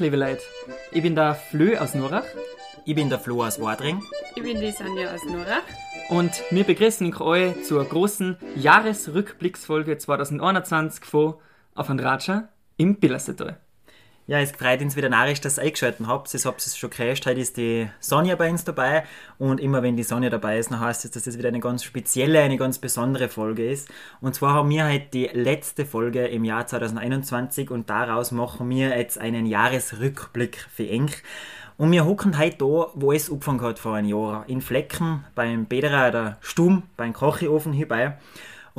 liebe Leute. Ich bin der Flö aus Norach. Ich bin der Flo aus Wadring. Ich bin die Sonja aus Norach. Und wir begrüßen euch zur großen Jahresrückblicksfolge 2021 von Auf ein Ratscher im Billersetal. Ja, es freut uns wieder narrisch, dass ihr eingeschaltet habt. Ich habt es schon gehört, heute ist die Sonja bei uns dabei. Und immer wenn die Sonja dabei ist, dann heißt es, dass das wieder eine ganz spezielle, eine ganz besondere Folge ist. Und zwar haben wir heute die letzte Folge im Jahr 2021 und daraus machen wir jetzt einen Jahresrückblick für Enk. Und wir hocken heute da, wo es angefangen hat vor einem Jahr. In Flecken, beim Bederer der Stumm, beim Kocheofen hierbei.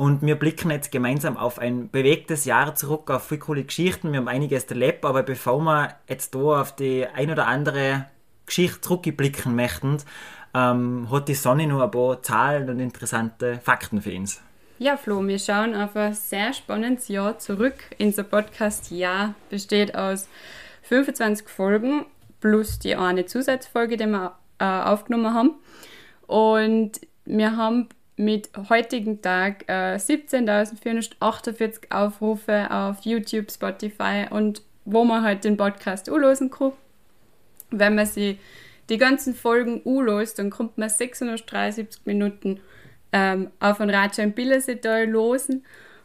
Und wir blicken jetzt gemeinsam auf ein bewegtes Jahr zurück, auf viele coole Geschichten. Wir haben einiges erlebt, aber bevor wir jetzt da auf die ein oder andere Geschichte zurückblicken möchten, ähm, hat die Sonne noch ein paar Zahlen und interessante Fakten für uns. Ja, Flo, wir schauen auf ein sehr spannendes Jahr zurück. Unser Podcast-Jahr besteht aus 25 Folgen plus die eine Zusatzfolge, die wir äh, aufgenommen haben. Und wir haben mit heutigen Tag äh, 17.448 Aufrufe auf YouTube, Spotify und wo man halt den Podcast anlosen kann. Wenn man sie die ganzen Folgen anlost, dann kommt man 673 Minuten ähm, auf ein Ratscher im Billersetal losen.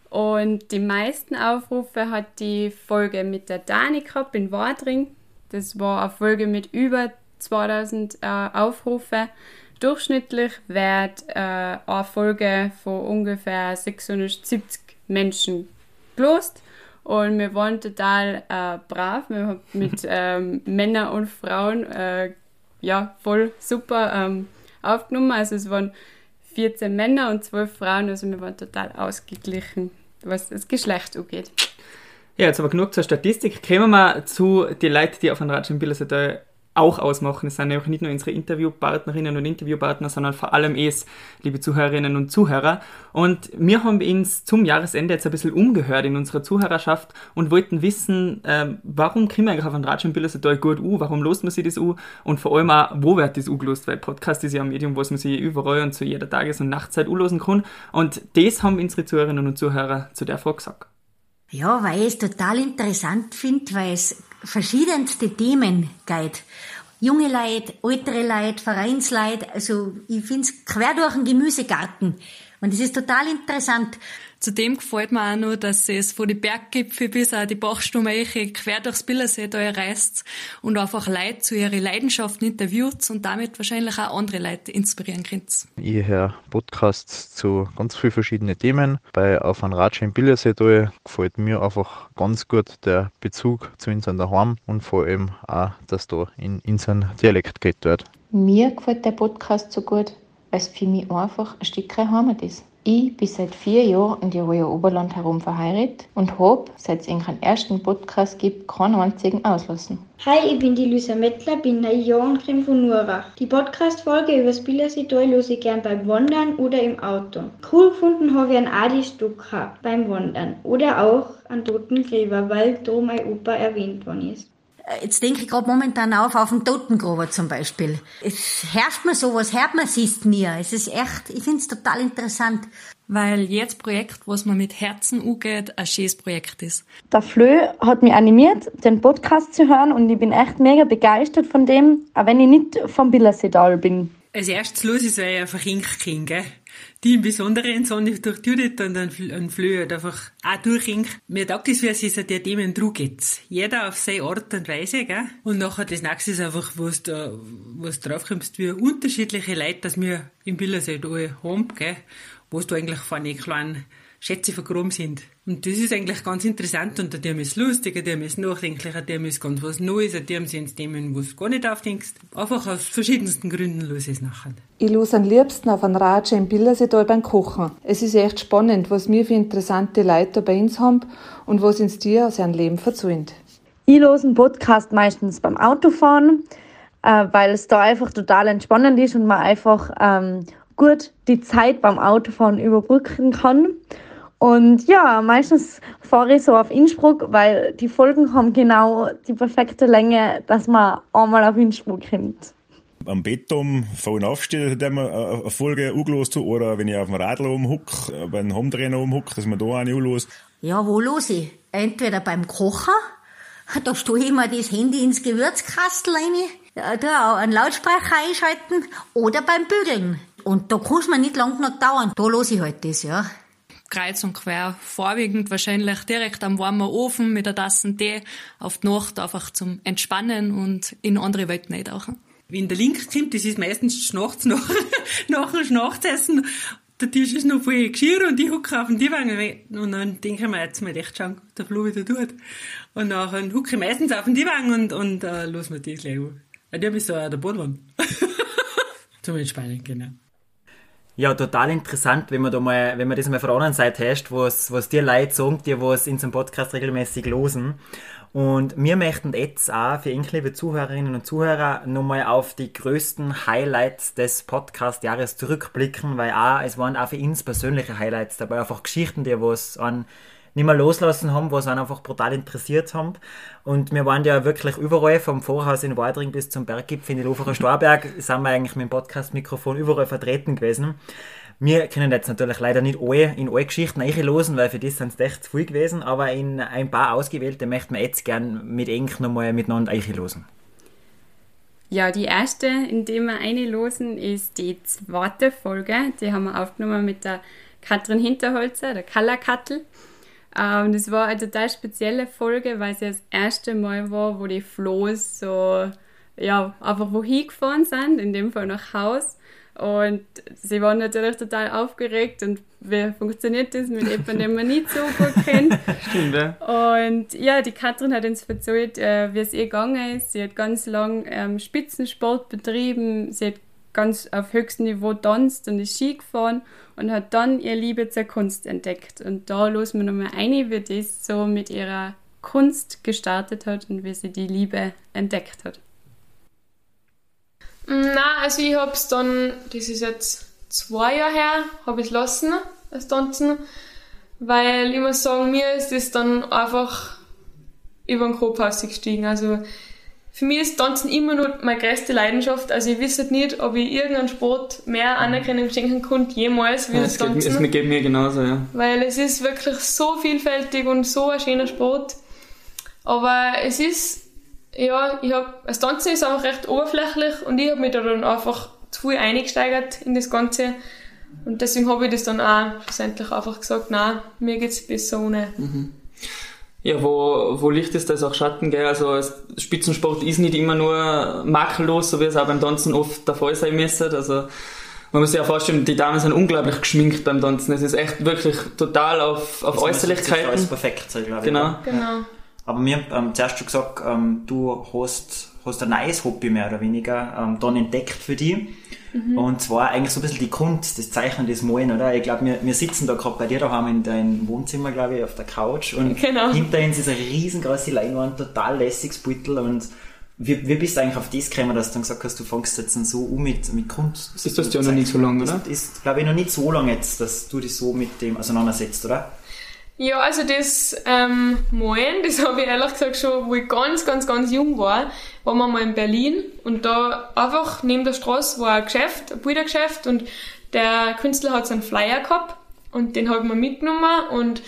Und die meisten Aufrufe hat die Folge mit der Dani gehabt in Wadring. Das war eine Folge mit über 2000 äh, Aufrufe. Durchschnittlich wird äh, eine Folge von ungefähr 670 Menschen gelost. Und wir waren total äh, brav. Wir haben mit ähm, Männern und Frauen äh, ja, voll super ähm, aufgenommen. Also es waren 14 Männer und 12 Frauen. Also wir waren total ausgeglichen, was das Geschlecht angeht. Ja, jetzt aber genug zur Statistik. Kommen wir zu den Leuten, die auf einem Bildersetal auch ausmachen. Es sind ja auch nicht nur unsere Interviewpartnerinnen und Interviewpartner, sondern vor allem es, liebe Zuhörerinnen und Zuhörer. Und wir haben uns zum Jahresende jetzt ein bisschen umgehört in unserer Zuhörerschaft und wollten wissen, äh, warum kriegen wir eigentlich auf einen Ratsch im Bildersetal gut U, warum lost man sich das U und vor allem auch, wo wird das U gelost, weil Podcast ist ja ein Medium, was man sich überall und zu jeder Tages- und Nachtzeit losen kann. Und das haben unsere Zuhörerinnen und Zuhörer zu der Frage gesagt. Ja, weil ich es total interessant finde, weil es verschiedenste Themen geht. Junge Leute, ältere Leute, Vereinsleute, also ich finde es quer durch den Gemüsegarten. Und es ist total interessant. Zudem gefällt mir auch noch, dass es von den Berggipfeln bis auch die Bachstumeiche quer durchs Billersee da reist und einfach Leute zu ihren Leidenschaften interviewt und damit wahrscheinlich auch andere Leute inspirieren könnt. Ich höre Podcasts zu ganz vielen verschiedenen Themen. Bei Auf ein Ratsch im Billersee da gefällt mir einfach ganz gut der Bezug zu unserem Daheim und vor allem auch, dass da in unseren Dialekt geht dort. Mir gefällt der Podcast so gut, weil es für mich einfach ein Stück Heimat ist. Ich bin seit vier Jahren in Tiroler Oberland herum verheiratet und habe, seit es einen ersten Podcast gibt, keinen einzigen auslassen. Hi, ich bin die Lisa Mettler, bin neun Jahre und komme von Nurach. Die Podcast-Folge über das Billersetal höre ich gern beim Wandern oder im Auto. Cool gefunden habe ich einen Adi Stucker beim Wandern oder auch an Toten Gräber, weil da mein Opa erwähnt worden ist. Jetzt denke ich gerade momentan auf, auf den Totengruber zum Beispiel. Es herrscht mir sowas, hört man es nie. Es ist echt, ich finde es total interessant. Weil jedes Projekt, was man mit Herzen angeht, ein schönes Projekt ist. Der Flö hat mich animiert, den Podcast zu hören und ich bin echt mega begeistert von dem, auch wenn ich nicht vom Billersetal bin. Als erstes los ist, weil ich einfach hinkriege, gell? Die im Besonderen, sondern durch Judith und ein Flöhe einfach auch durchhängt. Mir taugt es, wie es sich der Themen geht. Jeder auf seine Art und Weise, gell? Und nachher das nächste ist einfach, was da, was draufkommst, wie unterschiedliche Leute, dass wir im Bildersee alle haben, gell? Was da eigentlich von den kleinen Schätze vergraben sind. Und das ist eigentlich ganz interessant und der ist lustig, der ist nachdenklich, der ist ganz was Neues, der sind Themen, wo du gar nicht aufdenkst. Einfach aus verschiedensten Gründen los es nachher. Ich los am liebsten auf einen Ratsche im Billersetal beim Kochen. Es ist echt spannend, was wir für interessante Leute bei uns haben und was uns die aus ihrem Leben verzeihen. Ich los einen Podcast meistens beim Autofahren, äh, weil es da einfach total entspannend ist und man einfach ähm, gut die Zeit beim Autofahren überbrücken kann. Und ja, meistens fahre ich so auf Innsbruck, weil die Folgen haben genau die perfekte Länge, dass man einmal auf Innsbruck kommt. Am Bett um, vorhin aufsteht, dass man eine Folge angelost oder wenn ich auf dem Radl umhuck, beim Hometrainer umhuck, dass man da eine anlost. Ja, wo los ich? Entweder beim Kochen, Da stelle ich mir das Handy ins Gewürzkastel rein, da auch einen Lautsprecher einschalten oder beim Bügeln. Und da kann es mir nicht lang genug dauern. Da los ich halt das, ja. Kreuz und quer, vorwiegend wahrscheinlich direkt am warmen Ofen mit der Tasse Tee auf die Nacht einfach zum Entspannen und in andere Welten eintauchen. Wenn der Link kommt, das ist meistens nachts nach, nach dem Schnachzessen. Der Tisch ist noch voll Geschirr und ich hucke auf den Divan und dann denke ich mir, jetzt mal echt schauen, der Flo wieder tut. Und dann hucke ich meistens auf den Divan und, und äh, los mir das gleich an. Ja, der ist so der Bodenwand. Zum Entspannen, genau. Ja, total interessant, wenn man da mal, wenn man das mal von der anderen Seite hast, was, was dir Leute sagen, die was in so Podcast regelmäßig losen. Und wir möchten jetzt auch für liebe Zuhörerinnen und Zuhörer, nochmal auf die größten Highlights des Podcast-Jahres zurückblicken, weil auch, es waren auch für uns persönliche Highlights dabei, einfach Geschichten, die was an nicht mehr loslassen haben, was einen einfach brutal interessiert haben. Und wir waren ja wirklich überall, vom Vorhaus in Wadring bis zum Berggipfel in die Loferer Storberg, sind wir eigentlich mit dem Podcast-Mikrofon überall vertreten gewesen. Wir können jetzt natürlich leider nicht alle in alle Geschichten einlosen, weil für das sind es echt zu viel gewesen, aber in ein paar ausgewählte möchten wir jetzt gerne mit Eng nochmal miteinander einlosen. Ja, die erste, in der wir einlosen, ist die zweite Folge. Die haben wir aufgenommen mit der Katrin Hinterholzer, der Kallerkattel. Ähm, das war eine total spezielle Folge, weil es ja das erste Mal war, wo die Floß so, ja, einfach wohin gefahren sind, in dem Fall nach Haus. Und sie waren natürlich total aufgeregt und wie funktioniert das mit jemandem, den man nicht so gut kennt. Stimmt, ja. Und ja, die Katrin hat uns erzählt, äh, wie es ihr gegangen ist. Sie hat ganz lang ähm, Spitzensport betrieben, sie hat ganz auf höchstem Niveau tanzt und ist Ski gefahren und hat dann ihre Liebe zur Kunst entdeckt. Und da los wir nochmal ein, wie das so mit ihrer Kunst gestartet hat und wie sie die Liebe entdeckt hat. Na, also ich habe es dann, das ist jetzt zwei Jahre her, habe ich lassen, das Tanzen, weil ich muss sagen, mir ist das dann einfach über den Kopf gestiegen. Also für mich ist Tanzen immer nur meine größte Leidenschaft. Also ich wüsste nicht, ob ich irgendeinen Sport mehr Anerkennung schenken konnte, jemals, wie ja, das Tanzen. Tanzen. Es geht mir genauso, ja. Weil es ist wirklich so vielfältig und so ein schöner Sport. Aber es ist, ja, ich habe, das Tanzen ist auch recht oberflächlich und ich habe mich da dann einfach zu viel eingesteigert in das Ganze. Und deswegen habe ich das dann auch schlussendlich einfach gesagt, nein, mir geht es besser ohne. Mhm. Ja, wo, wo Licht ist, da ist auch Schatten, gell? Also Spitzensport ist nicht immer nur makellos, so wie es auch beim Tanzen oft der Fall sein müsste. Also man muss sich ja vorstellen, die Damen sind unglaublich geschminkt beim Tanzen. Es ist echt wirklich total auf, auf Das muss Äußerlichkeiten. alles perfekt sein, glaube ich. Genau. Genau. Aber mir ähm, zuerst schon gesagt, ähm, du hast, hast ein neues Hobby mehr oder weniger ähm, dann entdeckt für dich. Mhm. Und zwar eigentlich so ein bisschen die Kunst, das Zeichnen, das Malen, oder? Ich glaube, wir, wir sitzen da gerade bei dir daheim in deinem Wohnzimmer, glaube ich, auf der Couch. Und Genau. hinter uns ist eine riesengroße Leinwand, total lässiges Beutel. Und wie, wie bist du eigentlich auf das gekommen, dass du dann gesagt hast, du fängst jetzt so um mit, mit Kunst? Ist das ja noch nicht so lange, oder? Das ist, glaube ich, noch nicht so lange jetzt, dass du dich so mit dem auseinandersetzt, oder? Ja, also das ähm, Malen, das habe ich ehrlich gesagt schon, wo ich ganz, ganz, ganz jung war, waren wir mal in Berlin und da einfach neben der Straße war ein Geschäft, ein Bildergeschäft und der Künstler hat so einen Flyer gehabt und den habe ich mir mitgenommen und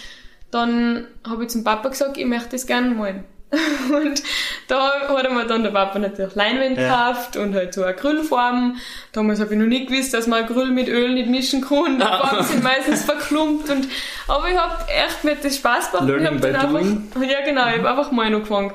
dann habe ich zum Papa gesagt, ich möchte das gerne malen. Und da hat er mir dann der Papa natürlich Leinwände Ja. gekauft und halt so Acrylfarben. Damals habe ich noch nicht gewusst, dass man Acryl mit Öl nicht mischen kann. Die Ah. Farben sind meistens verklumpt. Und, aber ich habe echt mir das Spaß gemacht. Learning by einfach, Ja, genau, ich habe einfach mal angefangen.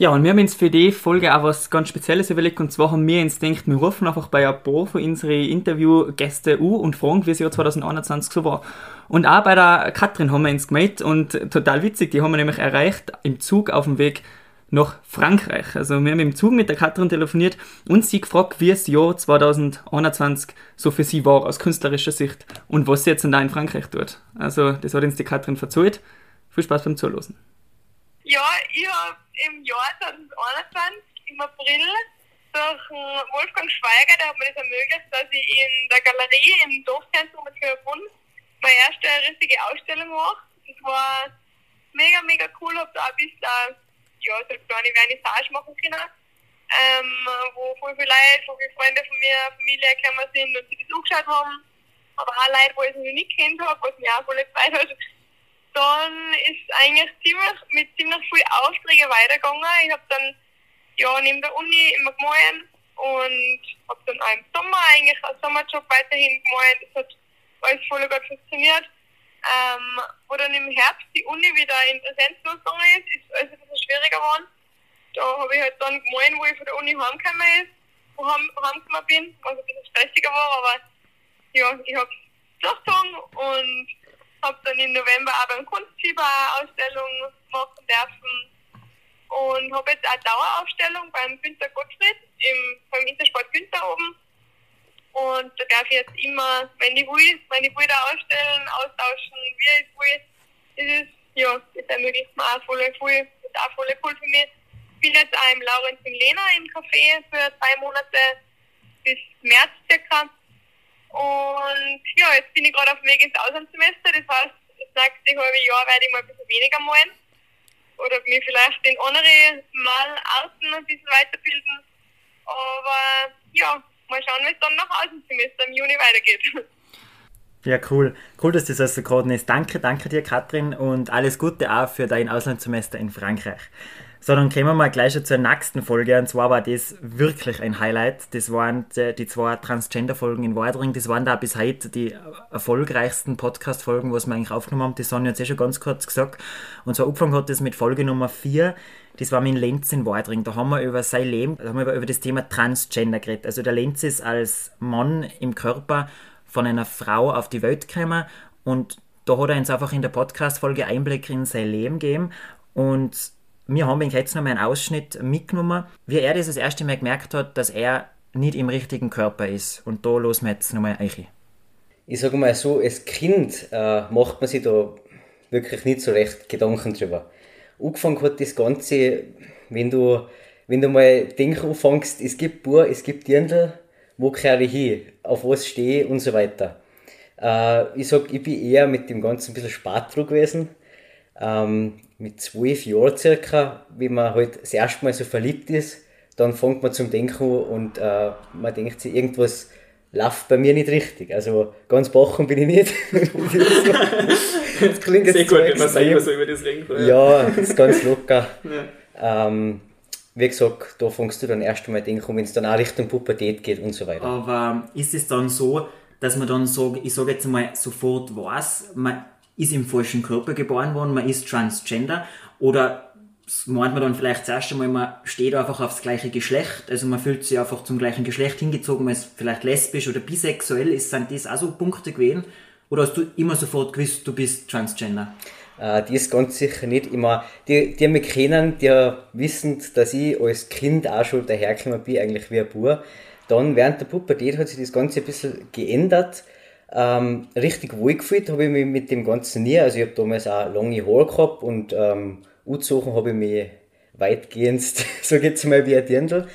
Ja, und wir haben uns für die Folge auch was ganz Spezielles überlegt. Und zwar haben wir uns gedacht, wir rufen einfach bei ein paar von unseren Interviewgästen an und fragen, wie das Jahr 2021 so war. Und auch bei der Katrin haben wir uns gemeldet und total witzig, die haben wir nämlich erreicht im Zug auf dem Weg nach Frankreich. Also wir haben im Zug mit der Katrin telefoniert und sie gefragt, wie das Jahr 2021 so für sie war aus künstlerischer Sicht und was sie jetzt da in Frankreich tut. Also das hat uns die Katrin verzeiht. Viel Spaß beim Zuhören. Ja, ich habe im Jahr 2021 im April durch Wolfgang Schweiger, der hat mir das ermöglicht, dass ich in der Galerie im Dorfzentrum in Köln meine erste richtige Ausstellung mache. Das war mega, mega cool, habe da ein bisschen ja, so eine kleine Vernissage machen können, ähm, wo voll viele Leute, voll viele Freunde von mir, Familie gekommen sind und sich das angeschaut haben. Aber auch Leute, wo ich noch nicht kennt habe, was mich auch voll gefreut hat. Dann ist eigentlich ziemlich, mit ziemlich viel Aufträgen weitergegangen. Ich habe dann ja neben der Uni immer gemalt und habe dann auch im Sommer eigentlich einen Sommerjob weiterhin gemalt. Das hat alles voll gut funktioniert. Ähm, wo dann im Herbst die Uni wieder in Präsenz losgegangen ist, ist alles ein bisschen schwieriger geworden. Da habe ich halt dann gemalt, wo ich von der Uni heimgekommen ist, wo heim, heimgekommen bin, was ein bisschen stressiger war, aber ja, ich habe es durchgezogen und habe dann im November auch beim Kunstfieber Ausstellung machen dürfen und habe jetzt eine Dauerausstellung beim Günter Gottfried im, beim Intersport Günter oben. Und da darf ich jetzt immer, wenn ich will, wenn ich da ausstellen, austauschen, wie ich will. Das ist, ja, das ermöglicht mir auch voll. Das ist auch voll cool für mich. Ich bin jetzt auch im Laurenz in Lena im Café für zwei Monate bis März circa. Und ja, jetzt bin ich gerade auf dem Weg ins Auslandssemester. Das heißt, das nächste halbe Jahr werde ich mal ein bisschen weniger malen. Oder mich vielleicht in andere Malarten ein bisschen weiterbilden. Aber ja, mal schauen, wie es dann nach Außensemester im Juni weitergeht. Ja, cool. Cool, dass das so geworden ist. Danke, danke dir, Katrin, und alles Gute auch für dein Auslandssemester in Frankreich. So, dann kommen wir mal gleich schon zur nächsten Folge. Und zwar war das wirklich ein Highlight. Das waren die zwei Transgender-Folgen in Wadring. Das waren da bis heute die erfolgreichsten Podcast-Folgen, was wir eigentlich aufgenommen haben. Die Sonja hat es eh schon ganz kurz gesagt. Und zwar angefangen hat das mit Folge Nummer 4. Das war mit Lenz in Wadring. Da haben wir über sein Leben, da haben wir über das Thema Transgender geredet. Also der Lenz ist als Mann im Körper von einer Frau auf die Welt gekommen und da hat er uns einfach in der Podcast-Folge Einblick in sein Leben gegeben und wir haben jetzt noch mal einen Ausschnitt mitgenommen, wie er das das erste Mal gemerkt hat, dass er nicht im richtigen Körper ist. Und da los wir jetzt nochmal ein. Ich sage mal so, als Kind äh, macht man sich da wirklich nicht so recht Gedanken drüber. Angefangen hat das Ganze, wenn du, wenn du mal denken anfängst, es gibt Bur, es gibt Dirndl, wo kehre ich hin, auf was stehe und so weiter. Äh, ich sag, ich bin eher mit dem Ganzen ein bisschen Spartdruck gewesen. Ähm, mit zwölf Jahren circa, wenn man halt das erste Mal so verliebt ist, dann fängt man zum Denken an und äh, man denkt sich, irgendwas läuft bei mir nicht richtig. Also ganz bachen bin ich nicht. das klingt Sehr gut, wenn man selber so über das reden kann. Ja, das ist ganz locker. Ja. Ähm, wie gesagt, da fängst du dann erst einmal denken, wenn es dann auch Richtung Pubertät geht und so weiter. Aber ist es dann so, dass man dann so, ich sage jetzt mal, sofort weiß, man ist im falschen Körper geboren worden, man ist transgender oder meint man dann vielleicht das erste Mal, man steht einfach aufs gleiche Geschlecht, also man fühlt sich einfach zum gleichen Geschlecht hingezogen, man ist vielleicht lesbisch oder bisexuell, ist, sind das auch so Punkte gewesen? Oder hast du immer sofort gewusst, du bist transgender? Äh, ist ganz sicher nicht immer. Die, die mich kennen, die wissen, dass ich als Kind auch schon dahergekommen bin, eigentlich wie ein Bub. Dann während der Pubertät hat sich das Ganze ein bisschen geändert ähm, richtig wohl gefühlt habe ich mich mit dem Ganzen nie. Also ich habe damals auch lange Haare gehabt und ähm, angezogen habe ich mich weitgehend, so geht es mal wie ein Dirndl.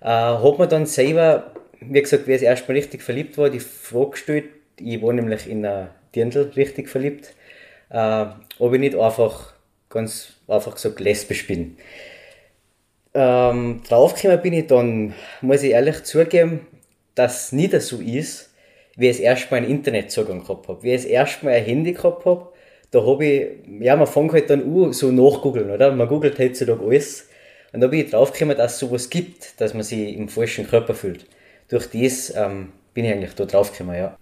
Äh, habe mir dann selber, wie gesagt, wie ich das Mal richtig verliebt war, die Frage gestellt, ich war nämlich in ein Dirndl richtig verliebt, äh, ob ich nicht einfach, ganz einfach gesagt, lesbisch bin. Ähm, draufgekommen bin ich dann, muss ich ehrlich zugeben, dass es nicht so ist, wie ich das erste Mal einen Internetzugang gehabt habe, wie ich das erste Mal ein Handy gehabt habe, da habe ich, ja, man fängt halt dann an, so nachgoogeln, oder? Man googelt heutzutage alles. Und da bin ich draufgekommen, dass es sowas gibt, dass man sich im falschen Körper fühlt. Durch das ähm, bin ich eigentlich da draufgekommen, ja.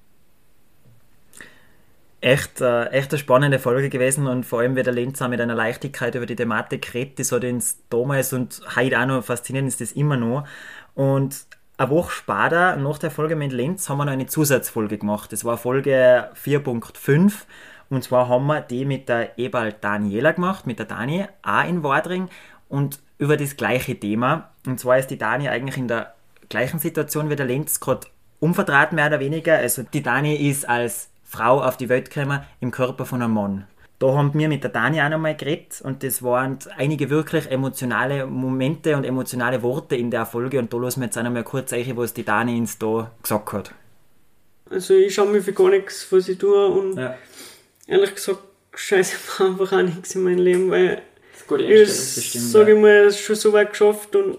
Echt, äh, echt eine spannende Folge gewesen und vor allem, wie der Lenz auch mit einer Leichtigkeit über die Thematik redet, das hat uns damals und heute auch noch fasziniert, ist das immer noch. Und eine Woche später, nach der Folge mit Lenz, haben wir noch eine Zusatzfolge gemacht. Das war Folge 4.5. Und zwar haben wir die mit der Ebal Daniela gemacht, mit der Dani, auch in Wadring. Und über das gleiche Thema. Und zwar ist die Dani eigentlich in der gleichen Situation wie der Lenz, gerade umverdreht, mehr oder weniger. Also die Dani ist als Frau auf die Welt gekommen im Körper von einem Mann da haben wir mit der Dani auch nochmal geredet und das waren einige wirklich emotionale Momente und emotionale Worte in der Folge und da lassen wir jetzt auch nochmal kurz ein, was die Dani uns da gesagt hat. Also ich schaue mir für gar nichts, was ich tue und ja. ehrlich gesagt scheiße mir einfach auch nichts in meinem Leben, weil ich sage ja. ich mal, es schon so weit geschafft und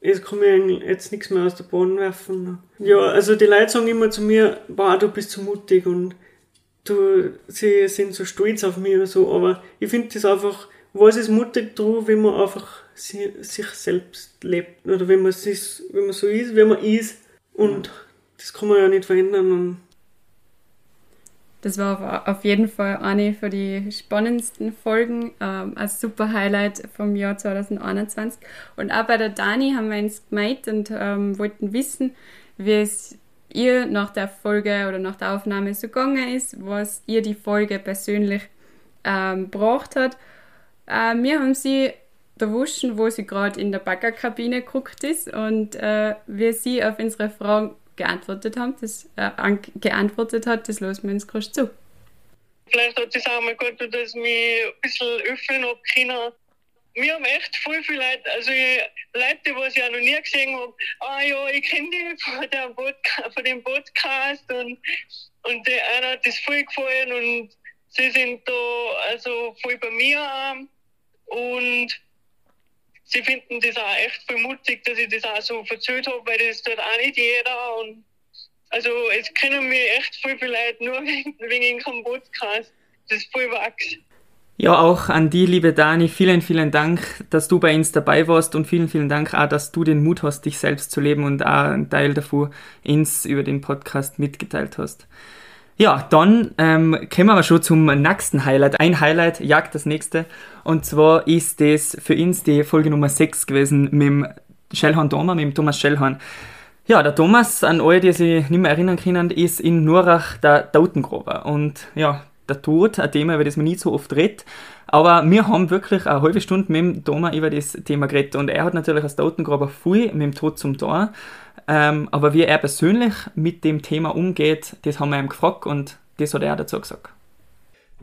jetzt kann mir jetzt nichts mehr aus der Bahn werfen. Ja, also die Leute sagen immer zu mir, boah, du bist zu mutig und du, sie sind so stolz auf mich oder so, aber ich finde das einfach, was ist mutig dran, wenn man einfach sie, sich selbst lebt oder wenn man, sich, wenn man so ist, wie man ist und das kann man ja nicht verändern das war auf jeden Fall eine von den spannendsten Folgen, ähm, ein super Highlight vom Jahr 2021. Und auch bei der Dani haben wir uns gemeint und ähm, wollten wissen, wie es ihr nach der Folge oder nach der Aufnahme so gegangen ist, was ihr die Folge persönlich ähm, gebracht hat. Äh, wir haben sie erwuscht, wo sie gerade in der Backerkabine geguckt ist und äh, wie sie auf unsere Fragen geantwortet haben, das äh, geantwortet hat, das lassen wir uns gerade zu. Vielleicht hat es auch mal gut, dass mich ein bisschen öffnen habe können. Wir haben echt voll viele Leute, also Leute, die ich auch noch nie gesehen habe, ah ja, ich kenne die von, der von dem Podcast und, und der einer hat das voll gefallen und sie sind da also voll bei mir und sie finden das auch echt voll mutig, dass ich das auch so erzählt habe, weil das tut auch nicht jeder. Und also es kennen mich echt voll viele Leute nur wegen, wegen dem Podcast. Das ist voll wachs. Ja, auch an die, liebe Dani, vielen, vielen Dank, dass du bei uns dabei warst und vielen, vielen Dank auch, dass du den Mut hast, dich selbst zu leben und auch einen Teil davon ins über den Podcast mitgeteilt hast. Ja, dann ähm, kommen wir schon zum nächsten Highlight. Ein Highlight jagt das nächste. Und zwar ist das für uns die Folge Nummer 6 gewesen mit dem Schellhorn Thomas, mit dem Thomas Schellhorn. Ja, der Thomas, an alle, die sich nicht mehr erinnern können, ist in Nurach der Totengräber. Und ja, der Tod, ein Thema, über das man nie so oft redet. Aber wir haben wirklich eine halbe Stunde mit dem Thomas über das Thema geredet. Und er hat natürlich als Totengräber viel mit dem Tod zum Tor. Ähm, aber wie er persönlich mit dem Thema umgeht, das haben wir ihm gefragt und das hat er dazu gesagt.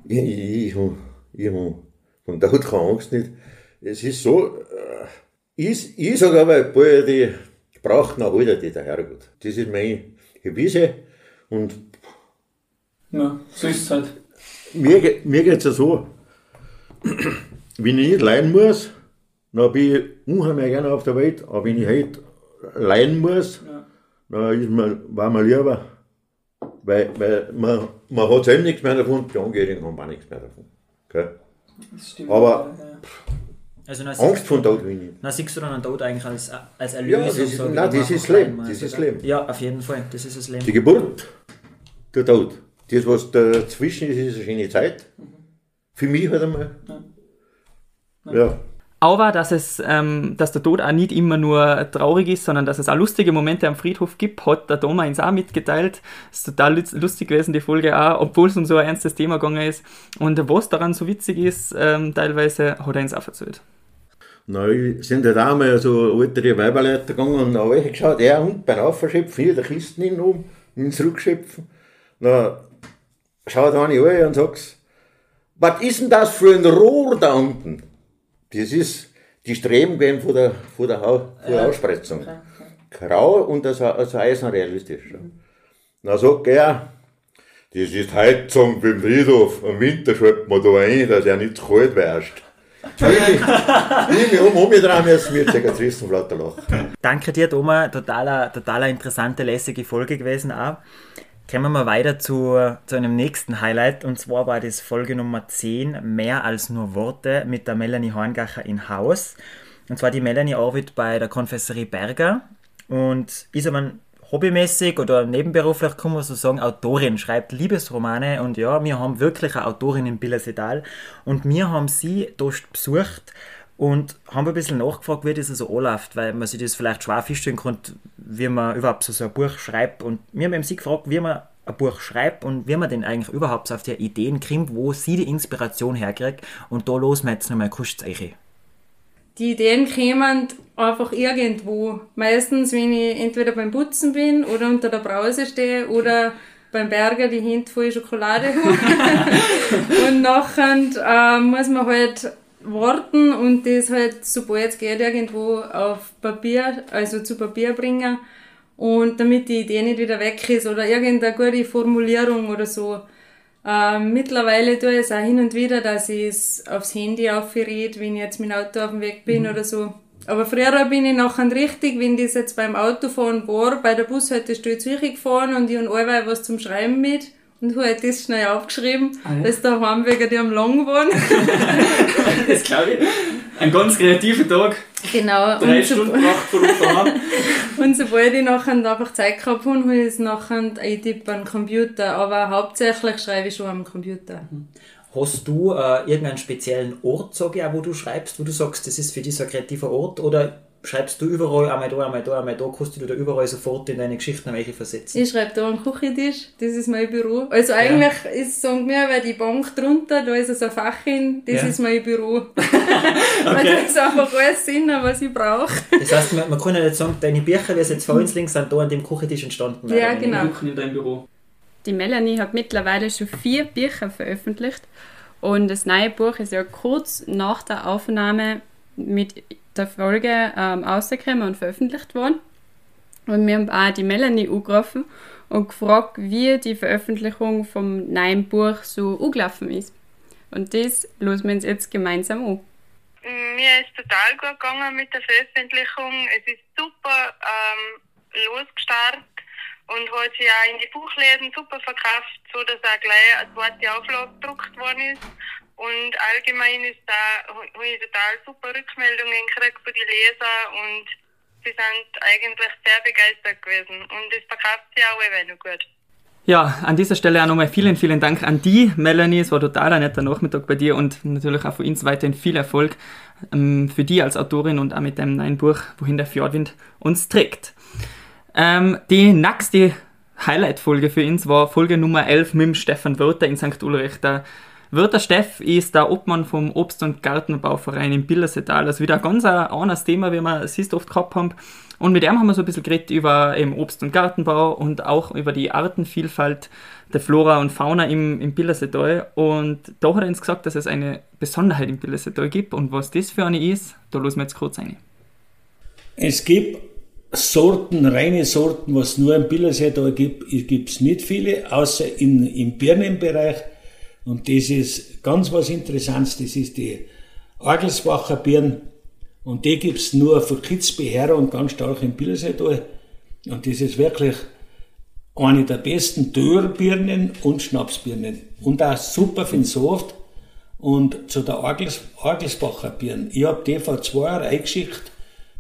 Ich, ich, ich habe hab von der hat keine Angst nicht. Es ist so, äh, ich, ich sage aber, bald die gebrauchten Alter, die der Herrgott. Das ist meine Wiese und. Ja, so ist es halt. Mir, mir geht es ja so, wenn ich nicht leiden muss, dann bin ich unheimlich gerne auf der Welt, aber wenn ich halt leiden muss, ja. dann ist mir, war mir lieber. Weil, weil man, man hat selbst nichts mehr davon, die Angehörigen haben auch nichts mehr davon. Okay? Aber also Angst vor Tod will ich nicht. Na, siehst du dann einen Tod eigentlich als, als Erlösung? Ja, das ist, so, nein, das ist Leben. Das ist Leben. Ja, auf jeden Fall. Das ist das Leben. Die Geburt, der Tod. Das, was dazwischen ist, ist eine schöne Zeit. Für mich halt einmal. Ja. ja aber dass es, ähm, dass der Tod auch nicht immer nur traurig ist, sondern dass es auch lustige Momente am Friedhof gibt, hat der Thomas uns auch mitgeteilt. ist total lustig gewesen, die Folge auch, obwohl es um so ein ernstes Thema gegangen ist. Und was daran so witzig ist, ähm, teilweise hat er uns auch erzählt. Na, sind halt auch mal so ältere Weiberleute gegangen und alle geschaut, er und beim Aufverschöpfen, hier der Kisten hin oben, ihn zurückschöpfen. Na, schaut einer an und sagt, was ist denn das für ein Rohr da unten? Das ist die Streben gehen vor der, vor der, ha vor der Ausspritzung. Grau und das, also eisenrealistisch. Mhm. Dann sagt er, das ist Heizung beim Friedhof. Im Winter schreibt man da ein, dass er nicht zu kalt wärst. ich mich um, umgedreht müssen wir Zigaretten lauter lachen. Danke dir, Thomas. Totaler, totaler interessante, lässige Folge gewesen auch. Kommen wir mal weiter zu, zu einem nächsten Highlight und zwar war das Folge Nummer 10, Mehr als nur Worte mit der Melanie Horngacher in Haus. Und zwar die Melanie arbeitet bei der Konfessorie Berger und ist aber hobbymäßig oder nebenberuflich, kann man so sagen, Autorin, schreibt Liebesromane und ja, wir haben wirklich eine Autorin in Billersedal und wir haben sie dort besucht und haben ein bisschen nachgefragt, wie das so anläuft, weil man sich das vielleicht schwer feststellen kann, wie man überhaupt so, so ein Buch schreibt. Und wir haben sie gefragt, wie man ein Buch schreibt und wie man denn eigentlich überhaupt so auf die Ideen kommt, wo sie die Inspiration herkriegt. Und da los wir jetzt nochmal kurz euch. Die Ideen kommen einfach irgendwo. Meistens, wenn ich entweder beim Putzen bin oder unter der Brause stehe oder beim Berger die Hände voll Schokolade habe. und nachher äh, muss man halt warten und das halt, sobald es geht, irgendwo auf Papier, also zu Papier bringen. Und damit die Idee nicht wieder weg ist oder irgendeine gute Formulierung oder so. Ähm, mittlerweile tue ich es auch hin und wieder, dass ich es aufs Handy aufgerät, wenn ich jetzt mit dem Auto auf dem Weg bin mhm. oder so. Aber früher bin ich nachher richtig, wenn das jetzt beim Autofahren war, bei der Bushaltestelle Zürich gefahren und ich habe allweil was zum Schreiben mit und halt das schnell aufgeschrieben, ah, ja. dass daheim wegen dem lang waren. das glaube ich. Ein ganz kreativer Tag. Genau. Drei und Stunden gebracht von und sobald ich nachher einfach Zeit gehabt habe, habe ich es nachher eintippen am Computer. Aber hauptsächlich schreibe ich schon am Computer. Hast du äh, irgendeinen speziellen Ort, sage ich auch, wo du schreibst, wo du sagst, das ist für dich so ein kreativer Ort? Oder schreibst du überall, einmal da, einmal da, einmal da, kannst du da überall sofort in deine Geschichten welche versetzen? Ich schreibe da am Küchentisch, das ist mein Büro. Also eigentlich ja. ist, sagen wir, weil die Bank drunter, da ist so ein Fach hin, das ja. ist mein Büro. okay. Weil da ist einfach alles drin, was ich brauche. Das heißt, man, man kann ja nicht sagen, deine Bücher, wie es jetzt vor uns links sind, da an dem Küchentisch entstanden. Ja, genau. In deinem Büro. Die Melanie hat mittlerweile schon vier Bücher veröffentlicht und das neue Buch ist ja kurz nach der Aufnahme mit der Folge ähm, rausgekommen und veröffentlicht worden. Und wir haben auch die Melanie angerufen und gefragt, wie die Veröffentlichung vom neuen Buch so angelaufen ist. Und das losen wir uns jetzt gemeinsam an. Mir ist total gut gegangen mit der Veröffentlichung. Es ist super ähm, losgestartet und hat sich auch in die Buchläden super verkauft, so dass auch gleich eine zweite Auflage gedruckt worden ist. Und allgemein ist da, habe ich total super Rückmeldungen gekriegt von den Lesern und sie sind eigentlich sehr begeistert gewesen. Und es verkauft sich auch immer noch gut. Ja, an dieser Stelle auch nochmal vielen, vielen Dank an die, Melanie. Es war total ein netter Nachmittag bei dir und natürlich auch für uns weiterhin viel Erfolg ähm, für dich als Autorin und auch mit deinem neuen Buch, Wohin der Fjordwind uns trägt. Ähm, die nächste Highlight-Folge für uns war Folge Nummer 11 mit Stefan Wörter in St. Ulrich. Der Wörter Steff ist der Obmann vom Obst- und Gartenbauverein im Billersetal. Also wieder ein ganz anderes Thema, wie wir es oft gehabt haben. Und mit ihm haben wir so ein bisschen geredet über eben Obst- und Gartenbau und auch über die Artenvielfalt der Flora und Fauna im, im Billersetal. Und da hat er uns gesagt, dass es eine Besonderheit im Billersetal gibt. Und was das für eine ist, da losen wir jetzt kurz rein. Es gibt Sorten, reine Sorten, was nur im Billersetal gibt, gibt es nicht viele, außer in, im Birnenbereich. Und das ist ganz was Interessantes, das ist die Orgelsbacher Birnen. Und die gibt es nur für Kitzbeherrer und ganz stark im Billersetal. Und das ist wirklich eine der besten Dörrbirnen und Schnapsbirnen. Und auch super für den Saft. Und zu der Orgels, Orgelsbacher Birnen. Ich habe die vor zwei Jahren eingeschickt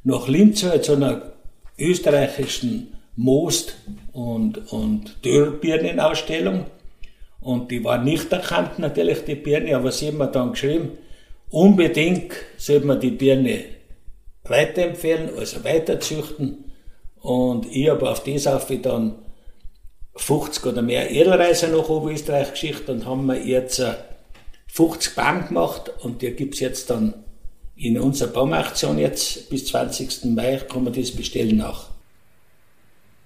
nach Linz zu einer österreichischen Most- und, und Dürrbirnenausstellung. Und die war nicht erkannt, natürlich, die Birne, aber sie haben mir dann geschrieben, unbedingt sollte man die Birne weiterempfehlen, also weiterzüchten. Und ich habe auf das auf dann 50 oder mehr Edelreiser nach Oberösterreich geschickt und haben wir jetzt 50 Baum gemacht und die gibt's jetzt dann in unserer Baumaktion jetzt bis 20. Mai kann man das bestellen nach.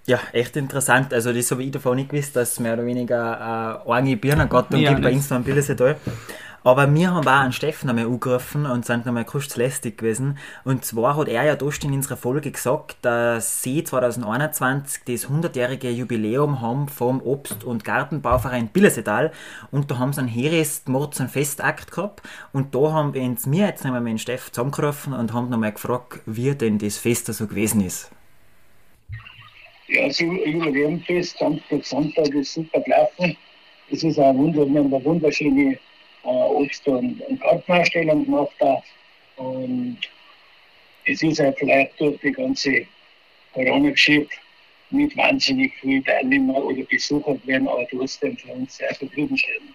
Ja, echt interessant. Also das habe ich davon nicht gewusst, dass es mehr oder weniger äh, eine Birnengattung ja, gibt bei Insta und Bildersetal. Aber wir haben auch einen Steffen einmal angerufen und sind nochmal kurz lästig gewesen. Und zwar hat er ja da in unserer Folge gesagt, dass sie 2021 das 100-jährige Jubiläum haben vom Obst- und Gartenbauverein Billersetal. Und da haben sie einen Heres Mords- und Festakt gehabt. Und da haben wir uns mir jetzt nochmal mit dem Steff zusammengerufen und haben nochmal gefragt, wie denn das Fest da so gewesen ist. Ja, so Jubiläumfest, Samstag, Sonntag ist super gelaufen. Es ist ein Wunder, wir haben eine wunderschöne äh, Obst- und, und Gartenausstellung gemacht habe. Und es ist ja vielleicht durch die ganze Corona-Geschichte nicht wahnsinnig viele Teilnehmer oder Besucher werden, aber trotzdem für uns sehr zufriedenstellend.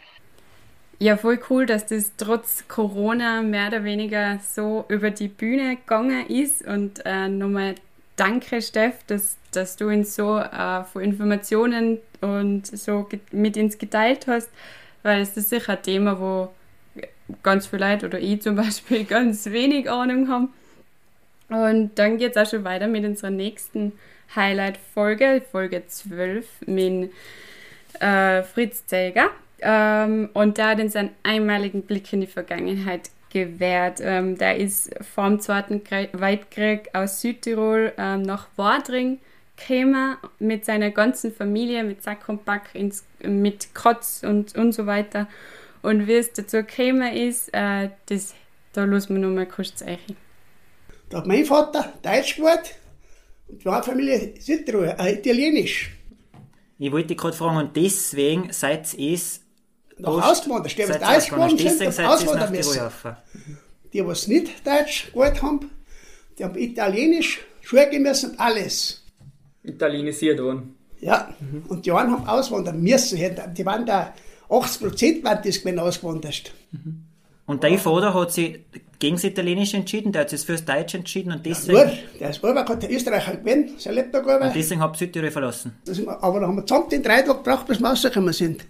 Ja, voll cool, dass das trotz Corona mehr oder weniger so über die Bühne gegangen ist. Und äh, nochmal danke, Steff, dass, dass du uns so äh, von Informationen und so mit uns geteilt hast weil es ist sicher ein Thema, wo ganz viele Leute oder ich zum Beispiel ganz wenig Ahnung haben. Und dann geht es auch schon weiter mit unserer nächsten Highlight-Folge, Folge 12, mit äh, Fritz Zelger. Ähm, und der hat uns einen einmaligen Blick in die Vergangenheit gewährt. Ähm, der ist vor dem Zweiten Weltkrieg aus Südtirol ähm, nach Wadring gekommen mit seiner ganzen Familie, mit Sack und Back, ins, mit Kotz und, und so weiter. Und wie es dazu gekommen ist, äh, das, da los wir noch mal kurz eichen. Da hat mein Vater Deutsch geworden und die Familie Südtirol, äh, Italienisch. Ich wollte dich gerade fragen, und deswegen seid ihr es nach ausgewandert. Die, Deutsch geworden sind, auswandern müssen. Die, was nicht Deutsch gelernt haben, die haben Italienisch, Schule müssen und alles. Italienisiert worden. Ja, mhm. und die einen haben auswandern müssen. Die waren da, 80 Prozent waren das gewesen ausgewandert. Mhm. Und dein Vater hat sich gegen das Italienische entschieden, der hat sich fürs Deutsche entschieden und deswegen... Ja, nur, der ist Urwag, hat der Österreicher gewinnt, sein lebt da Und deswegen ihr Südtirol verlassen? Aber dann haben wir zusammen den drei Tage gebraucht, bis wir rausgekommen sind.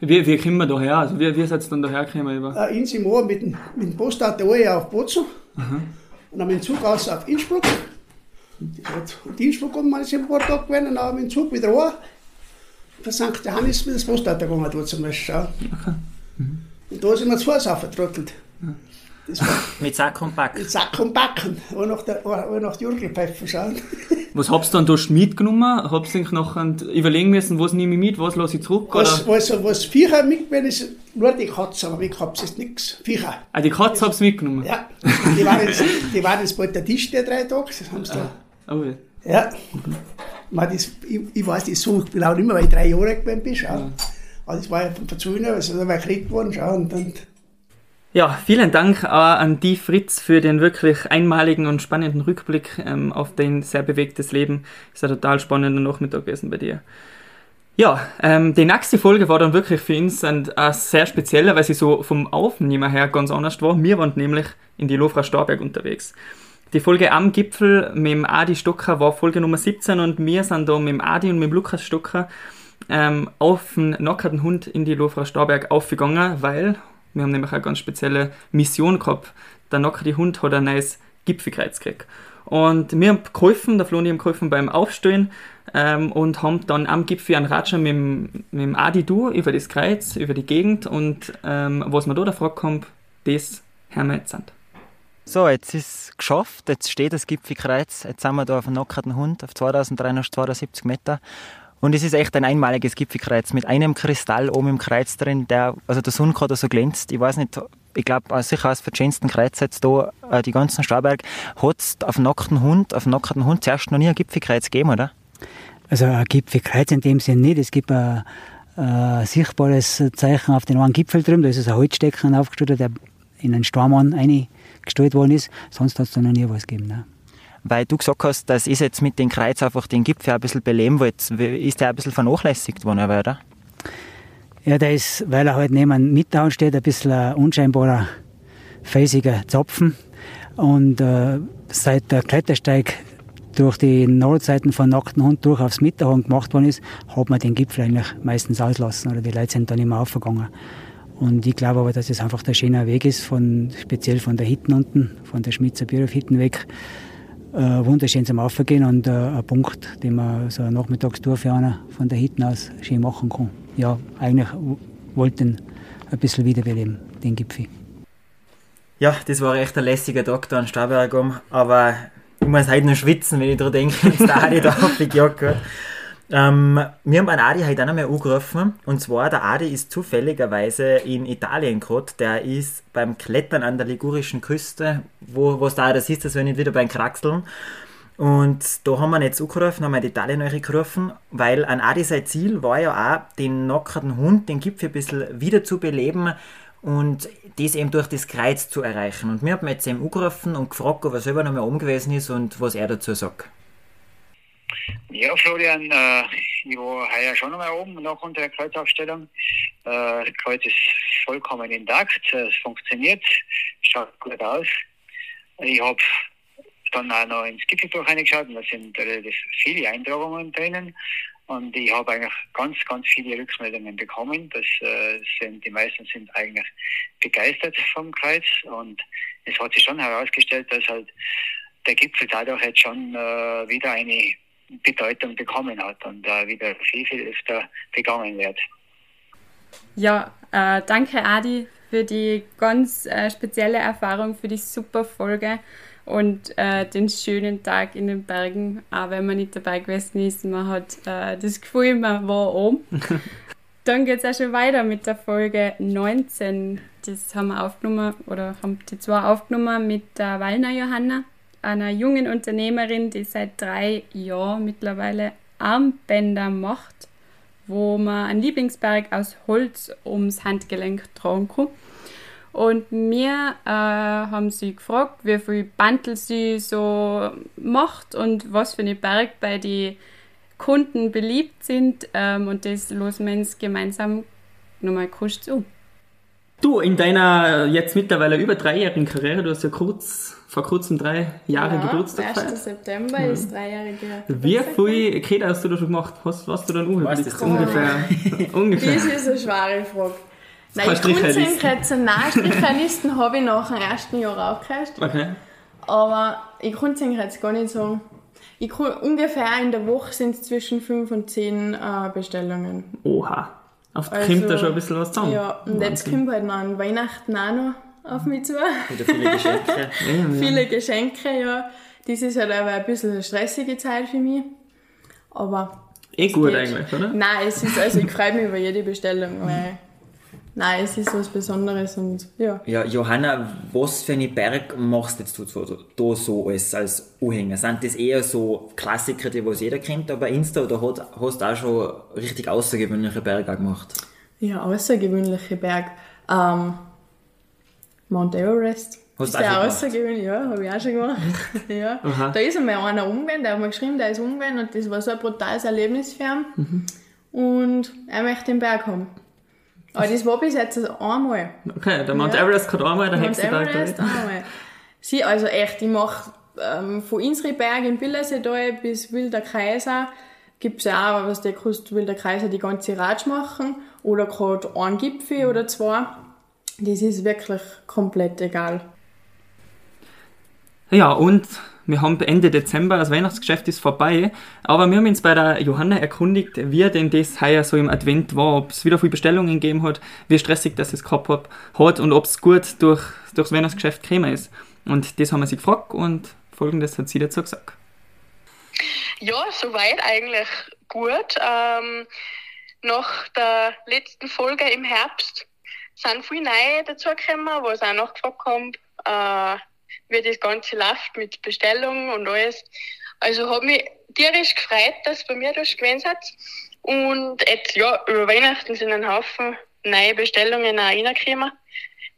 Wie, wie kommen wir da her? Also wie, wie seid ihr dann daher gekommen? Äh, in Simon mit dem, mit dem auf Bozen und dann mit dem Zug aus auf Innsbruck. Und Innsbruck und man ist ein paar Tage gewesen und dann mit dem Zug wieder rein. Von St. Johannes mit dem Postauto gegangen, dort zum Beispiel. Mhm. Und da sind wir zu Hause aufgetrockelt. Mit Sack und Backen. Mit Sack und Backen, wo noch der, wo noch die Urgelpfeife schauen. Was habt ihr dann da mitgenommen? Habt ihr euch nachher überlegen müssen, was nehme ich mit, was lasse ich zurück? Was, was, was Viecher mitgenommen ist, nur die Katze, aber ich hab's jetzt nichts. Viecher. Ah, die Katze habt ihr mitgenommen? Ja. Die waren jetzt, die waren jetzt bald der Tisch, der drei Tage. Das haben sie da. Oh, ja. ja. Das, ich, ich weiß das so genau nicht mehr, weil ich drei Jahre gewesen bin. Ja. Also das war ja von Verzöhner, also da war gekriegt worden, schau, und, und ja, vielen Dank auch an die Fritz für den wirklich einmaligen und spannenden Rückblick ähm, auf dein sehr bewegtes Leben. Ist ein total spannender Nachmittag gewesen bei dir. Ja, ähm, die nächste Folge war dann wirklich für uns ein, ein sehr spezieller, weil sie so vom Aufnehmen her ganz anders war. Wir waren nämlich in die Lofra Starberg unterwegs. Die Folge am Gipfel mit dem Adi Stocker war Folge Nummer 17 und wir sind da mit dem Adi und mit dem Lukas Stocker ähm, auf den nackerten Hund in die Lofra Starberg aufgegangen, weil wir haben nämlich eine ganz spezielle Mission gehabt. Der nackerte Hund hat ein neues Gipfelkreuz gekriegt. Und wir haben geholfen, der Flo und ich haben geholfen beim Aufstehen ähm, und haben dann am Gipfel einen Ratscher mit, mit dem Adi-Du über das Kreuz, über die Gegend und ähm, was wir da davor kommt, das hören wir jetzt an. So, jetzt ist es geschafft, jetzt steht das Gipfelkreuz, jetzt sind wir da auf einem nackerten Hund auf 2372 Meter und es ist echt ein einmaliges Gipfelkreuz mit einem Kristall oben im Kreuz drin, der, also der Sonnenkarte so glänzt. Ich weiß nicht, ich glaube, sicher als verschönsten Kreuz jetzt da, äh, die ganzen Stauberg, hat es auf nackten Hund, auf nackten Hund zuerst noch nie ein Gipfelkreuz gegeben, oder? Also ein Gipfelkreuz in dem Sinne nicht. Es gibt ein, ein sichtbares Zeichen auf den einen Gipfel drüben, da ist ein Holzstecken aufgestellt, der in einen Stormann eingestellt worden ist. Sonst hat es da noch nie was gegeben. Ne? Weil du gesagt hast, dass ich jetzt mit dem Kreuz einfach den Gipfel ein bisschen beleben wollte. Ist der ein bisschen vernachlässigt worden, oder? Ja, der ist, weil er halt neben einem Mittelhauen steht, ein bisschen ein unscheinbarer, felsiger Zapfen. Und äh, seit der Klettersteig durch die Nordseiten von Nackten Hund durch aufs Mitterhorn gemacht worden ist, hat man den Gipfel eigentlich meistens auslassen oder die Leute sind dann immer aufgegangen. Und ich glaube aber, dass es einfach der schöne Weg ist, von, speziell von der Hitten unten, von der Schmitzer Bierhof Hitten weg, äh, wunderschön zum Aufgehen und äh, ein Punkt, den man so eine Nachmittagstour für einen von der Hitten aus schön machen kann. Ja, eigentlich wollten ein bisschen wiederbeleben, den Gipfel. Ja, das war echt ein lässiger Tag da an Starberg aber ich muss heute noch schwitzen, wenn ich daran denke, wenn der Adi da aufgejagt hat. Ähm, wir haben einen Adi heute auch noch mal angerufen. Und zwar, der Adi ist zufälligerweise in Italien gerade. Der ist beim Klettern an der ligurischen Küste, wo es da das ist, das wir nicht wieder beim Kraxeln. Und da haben wir jetzt angerufen, haben wir in Italien gerufen, weil ein Adi sein Ziel war ja auch, den nackerten Hund, den Gipfel ein bisschen wieder zu beleben und das eben durch das Kreuz zu erreichen. Und wir haben jetzt eben angerufen und gefragt, ob er selber noch mal oben gewesen ist und was er dazu sagt. Ja, Florian, äh, ich war heuer schon einmal oben nach unserer Kreuzaufstellung. Äh, das Kreuz ist vollkommen intakt, es funktioniert, schaut gut aus. Ich habe dann auch noch ins Gipfelbuch reingeschaut und da sind relativ viele Eintragungen drinnen. Und ich habe eigentlich ganz, ganz viele Rückmeldungen bekommen. Das äh, sind, die meisten sind eigentlich begeistert vom Kreuz. Und es hat sich schon herausgestellt, dass halt der Gipfel dadurch jetzt schon äh, wieder eine Bedeutung bekommen hat und äh, wieder viel, viel öfter begangen wird. Ja, äh, danke Adi für die ganz äh, spezielle Erfahrung, für die super Folge und äh, den schönen Tag in den Bergen, auch wenn man nicht dabei gewesen ist. Man hat äh, das Gefühl, man war oben. Dann geht es auch schon weiter mit der Folge 19. Das haben wir aufgenommen oder haben die zwei aufgenommen mit der Wallner Johanna einer jungen Unternehmerin, die seit drei Jahren mittlerweile Armbänder macht wo man einen Lieblingsberg aus Holz ums Handgelenk tragen kann. Und mir äh, haben sie gefragt, wie viel Bantel sie so macht und was für eine Berg bei den Kunden beliebt sind. Ähm, und das losen wir uns gemeinsam nochmal kurz zu. Du, in deiner jetzt mittlerweile über dreijährigen Karriere, du hast ja kurz, vor kurzem drei Jahre ja, Geburtstag 1. gefeiert. September Mhm. ist dreijährige Wie viele Kinder hast du da schon gemacht? Was, was du dann Überblick? Ungefähr. ungefähr. Das ist eine schwere Frage. Nein, ich konnte nein, Stricherlisten habe ich nach dem ersten Jahr aufgehört. Okay. Aber ich konnte es jetzt gar nicht sagen. Ich kann, ungefähr in der Woche sind es zwischen 5 und 10 äh, Bestellungen. Oha. Auf also, kommt da schon ein bisschen was zusammen. Ja, und jetzt kommt halt noch an Weihnachten auch noch auf mich zu. Wieder viele Geschenke. Viele Geschenke, ja. Das ist halt aber ein bisschen eine stressige Zeit für mich. Aber. Eh gut geht. eigentlich, oder? Nein, es ist, also ich freue mich über jede Bestellung, weil. Nein, es ist was Besonderes und ja. Ja, Johanna, was für einen Berg machst jetzt du so, da so als, als Anhänger? Sind das eher so Klassiker, die was jeder kennt, aber Insta oder hat, hast du auch schon richtig außergewöhnliche Berge gemacht? Ja, außergewöhnliche Berg. Ähm, Mount Everest. Hast ist du auch der schon gemacht? außergewöhnlich? Ja, habe ich auch schon gemacht. ja. Aha. Da ist einmal einer umgegangen, der hat mir geschrieben, der ist umgegangen und das war so ein brutales Erlebnis für ihn. Und er möchte den Berg haben. Aber das war bis jetzt einmal. Okay, der Mount Ja. Everest hat einmal, der Mount Hexenberg. Everest einmal. Sie, also echt, ich mache ähm, von Insriberg in Billerseetal bis Wilder Kaiser gibt es ja auch, was der kannst Wilder Kaiser die ganze Ratsch machen oder gerade einen Gipfel oder zwei. Das ist wirklich komplett egal. Ja, und wir haben Ende Dezember, das Weihnachtsgeschäft ist vorbei, aber wir haben uns bei der Johanna erkundigt, wie denn das heuer so im Advent war, ob es wieder viele Bestellungen gegeben hat, wie stressig das es gehabt hat- und ob es gut durch, durchs Weihnachtsgeschäft gekommen ist. Und das haben wir sie gefragt und folgendes hat sie dazu gesagt. Ja, soweit eigentlich gut. Ähm, nach der letzten Folge im Herbst sind viele neue dazugekommen, was auch nachgefragt haben, äh, wie das Ganze läuft mit Bestellungen und alles. Also habe mich tierisch gefreut, dass bei mir das gewesen hat. Und jetzt, ja, über Weihnachten sind ein Haufen neue Bestellungen auch reingekommen.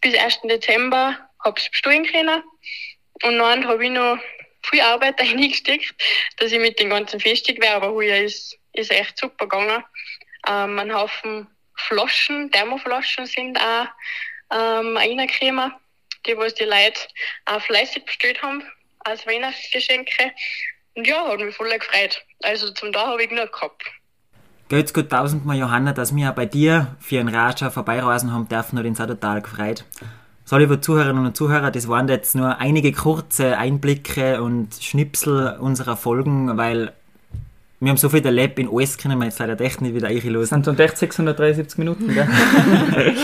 Bis 1. Dezember habe ich es bestellen können. Und dann habe ich noch viel Arbeit reingesteckt, dass ich mit den ganzen fertig wäre. Aber heuer ist, ist echt super gegangen. Ähm, ein Haufen Flaschen, Thermoflaschen sind auch ähm, reingekommen, die was die Leute auch fleißig bestellt haben als Weihnachtsgeschenke. Und ja, hat mich voll gefreut. Also zum da habe ich genug gehabt. Geht's gut tausendmal, Johanna, dass wir bei dir für einen Ratscher vorbeireisen haben dürfen, hat uns auch total gefreut. So, liebe Zuhörerinnen und Zuhörer, das waren jetzt nur einige kurze Einblicke und Schnipsel unserer Folgen, weil wir haben so viel erlebt, in alles können wir jetzt leider echt nicht wieder einlösen. Das sind dann echt 673 Minuten, gell?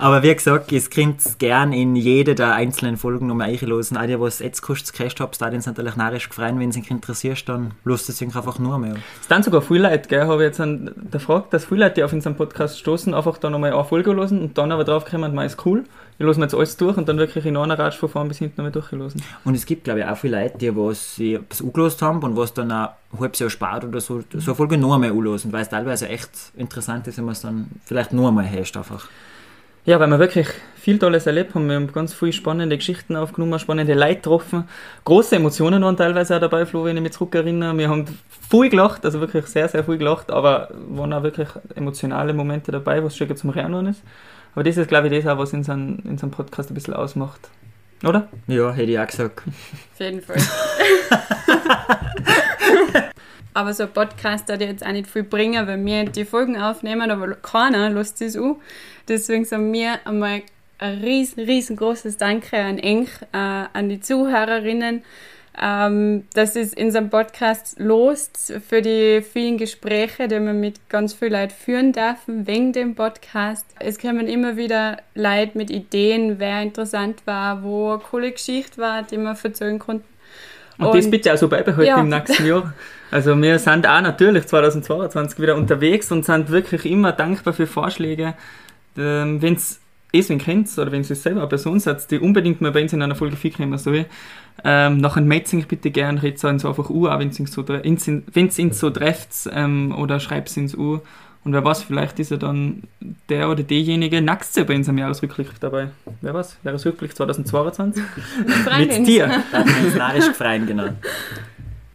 Aber wie gesagt, es könnt gern in jede der einzelnen Folgen nochmal einlösen. Auch die, was jetzt kurz gecasht habt, da uns natürlich narrisch gefreut, wenn es euch interessiert, dann lasst es euch einfach nur mehr. Es sind sogar viele Leute, gell, habe ich jetzt an der Frage, dass viele Leute, die auf unseren Podcast stoßen, einfach da nochmal eine Folge hören und dann aber draufkommen, man ist cool. Wir losen jetzt alles durch und dann wirklich in einer Ratsch von vorn bis hinten nochmal durchlosen. Und es gibt, glaube ich, auch viele Leute, die was sie angelost haben und was dann auch ein halbes Jahr spart oder so, so eine Folge noch einmal anlosen, weil es teilweise echt interessant ist, wenn man es dann vielleicht noch einmal hast einfach. Ja, weil wir wirklich viel Tolles erlebt haben. Wir haben ganz viele spannende Geschichten aufgenommen, spannende Leute getroffen. Große Emotionen waren teilweise auch dabei, Flo, wenn ich mich zurückerinnere. Wir haben viel gelacht, also wirklich sehr, sehr viel gelacht, aber waren auch wirklich emotionale Momente dabei, was schon zum Rennen ist. Aber das ist, glaube ich, das auch, was unseren, unseren Podcast ein bisschen ausmacht. Oder? Ja, hätte ich auch gesagt. Auf jeden Fall. aber so ein Podcast hat jetzt auch nicht viel bringen, weil wir die Folgen aufnehmen, aber keiner lässt das an. Deswegen sagen wir einmal ein riesen, riesengroßes Danke an Eng, äh, an die Zuhörerinnen, ähm, dass es in unserem Podcast lost für die vielen Gespräche, die wir mit ganz vielen Leuten führen dürfen, wegen dem Podcast. Es kommen immer wieder Leute mit Ideen, wer interessant war, wo eine coole Geschichte war, die wir erzählen konnten. Und, das bitte auch so beibehalten Ja. im nächsten Jahr. Also wir sind auch natürlich 2022 wieder unterwegs und sind wirklich immer dankbar für Vorschläge. Ähm, Wenn es es wen kennt oder wenn es selber eine Person seid, die unbedingt mal bei uns in einer Folge viel kommen soll, ähm, nachher meldet euch bitte gerne, redet es so einfach U, auch wenn es so, ins so trefft ähm, oder schreibt es ins U. Und wer weiß, vielleicht ist ja dann der oder diejenige nächste bei unserem Jahresrückblick dabei. Wer weiß, Jahresrückblick 2022? Mit dir. Narisch gefreien, genau.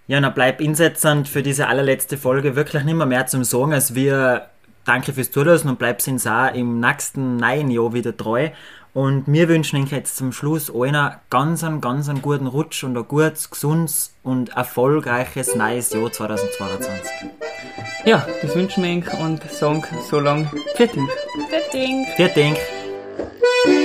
Ja, dann bleib insetzend für diese allerletzte Folge wirklich nicht mehr, mehr zum Sagen, als wir danke fürs Zuhören und bleibt uns auch im nächsten neuen Jahr wieder treu. Und wir wünschen Ihnen jetzt zum Schluss allen ganz, einen, ganz einen guten Rutsch und ein gutes, gesundes und erfolgreiches neues Jahr 2022. Ja, das wünschen wir Ihnen und sagen so lang Viert Dank. Viert Dank. Viert Dank.